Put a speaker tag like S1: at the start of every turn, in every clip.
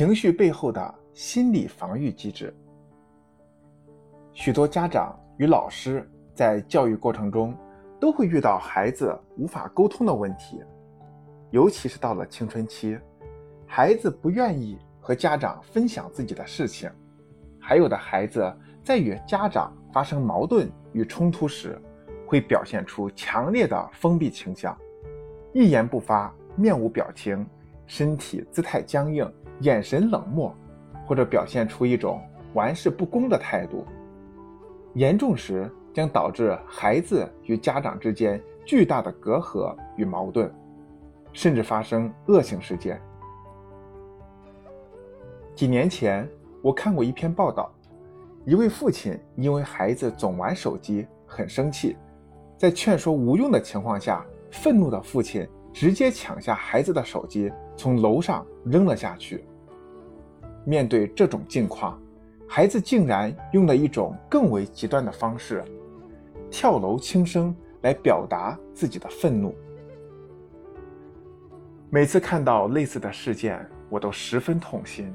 S1: 情绪背后的心理防御机制。许多家长与老师在教育过程中都会遇到孩子无法沟通的问题，尤其是到了青春期，孩子不愿意和家长分享自己的事情，还有的孩子在与家长发生矛盾与冲突时，会表现出强烈的封闭倾向，一言不发，面无表情，身体姿态僵硬，眼神冷漠，或者表现出一种玩世不恭的态度。严重时将导致孩子与家长之间巨大的隔阂与矛盾，甚至发生恶性事件。几年前，我看过一篇报道，一位父亲因为孩子总玩手机很生气，在劝说无用的情况下，愤怒的父亲直接抢下孩子的手机，从楼上扔了下去。面对这种境况，孩子竟然用了一种更为极端的方式——跳楼轻生，来表达自己的愤怒。每次看到类似的事件，我都十分痛心。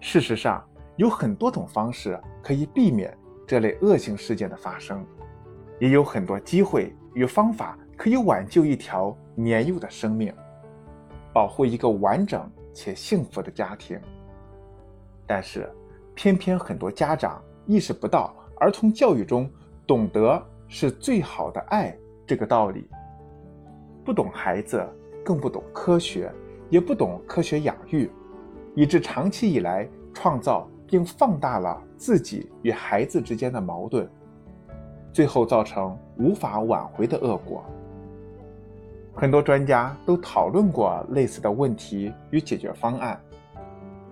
S1: 事实上，有很多种方式可以避免这类恶性事件的发生，也有很多机会与方法可以挽救一条年幼的生命，保护一个完整且幸福的家庭。但是，偏偏很多家长意识不到儿童教育中“懂得是最好的爱”这个道理，不懂孩子，更不懂科学，也不懂科学养育，以致长期以来创造并放大了自己与孩子之间的矛盾，最后造成无法挽回的恶果。很多专家都讨论过类似的问题与解决方案，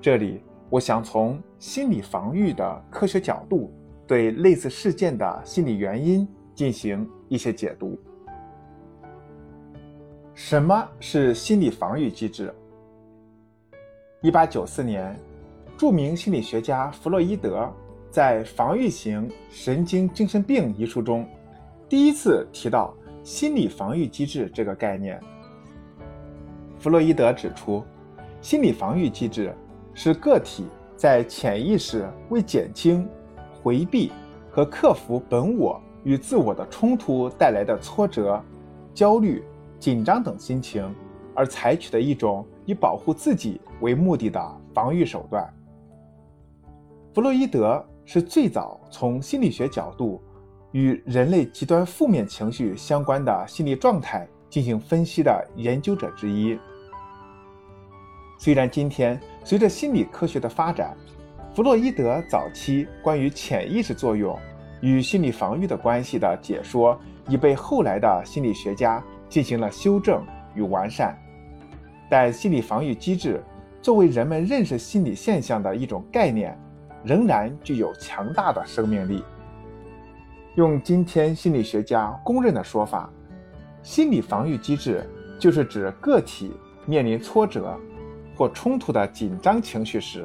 S1: 这里。我想从心理防御的科学角度，对类似事件的心理原因进行一些解读。什么是心理防御机制？一八九四年，著名心理学家弗洛伊德在《防御型神经精神病》一书中，第一次提到心理防御机制这个概念。弗洛伊德指出，心理防御机制。是个体在潜意识为减轻、回避和克服本我与自我的冲突带来的挫折、焦虑、紧张等心情，而采取的一种以保护自己为目的的防御手段。弗洛伊德是最早从心理学角度与人类极端负面情绪相关的心理状态进行分析的研究者之一。虽然今天随着心理科学的发展，弗洛伊德早期关于潜意识作用与心理防御的关系的解说已被后来的心理学家进行了修正与完善，但心理防御机制作为人们认识心理现象的一种概念，仍然具有强大的生命力。用今天心理学家公认的说法，心理防御机制就是指个体面临挫折。或冲突的紧张情绪时，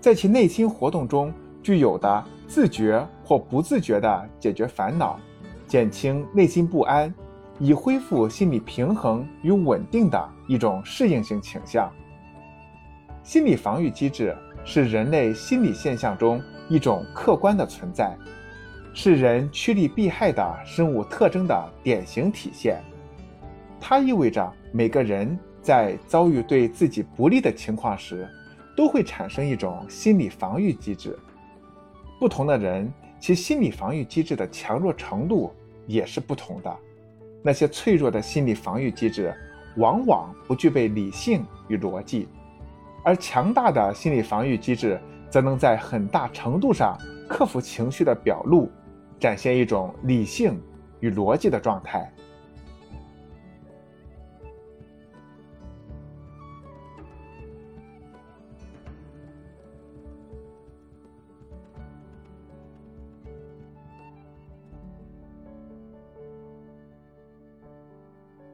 S1: 在其内心活动中具有的自觉或不自觉的解决烦恼、减轻内心不安，以恢复心理平衡与稳定的一种适应性倾向。心理防御机制是人类心理现象中一种客观的存在，是人趋利避害的生物特征的典型体现。它意味着每个人。在遭遇对自己不利的情况时，都会产生一种心理防御机制。不同的人，其心理防御机制的强弱程度也是不同的。那些脆弱的心理防御机制，往往不具备理性与逻辑；而强大的心理防御机制，则能在很大程度上克服情绪的表露，展现一种理性与逻辑的状态。